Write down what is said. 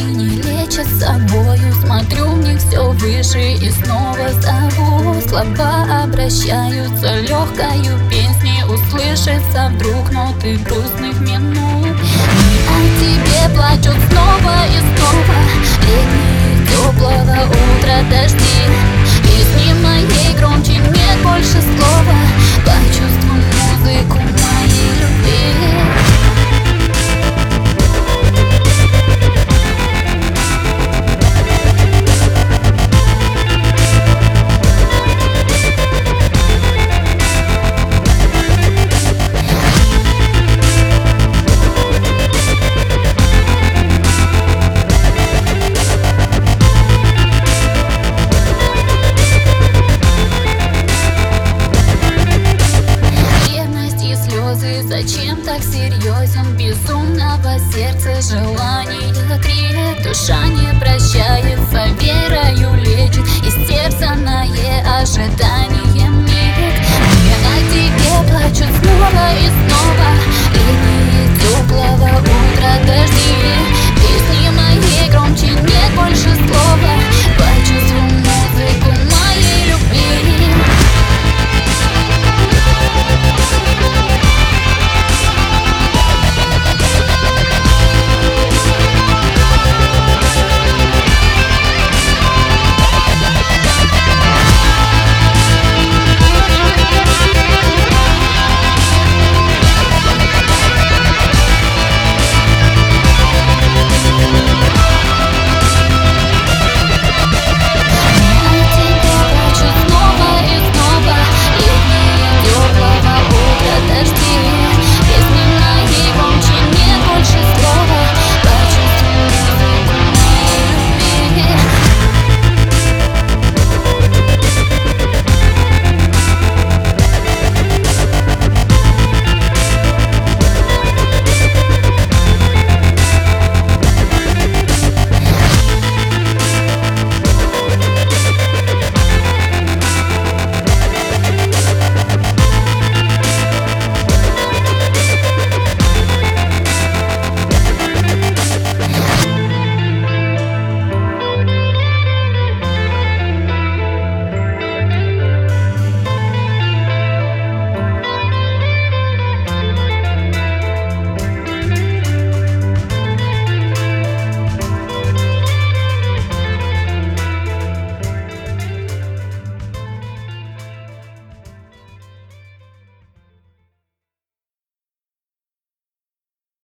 не лечат собою. Смотрю них все выше и снова зову. Слова обращаются легкою песней Услышится вдруг ноты грустных минут. И о тебе плачут снова и снова Сгорело сердце желаний Крылья душа не прощается Верою лет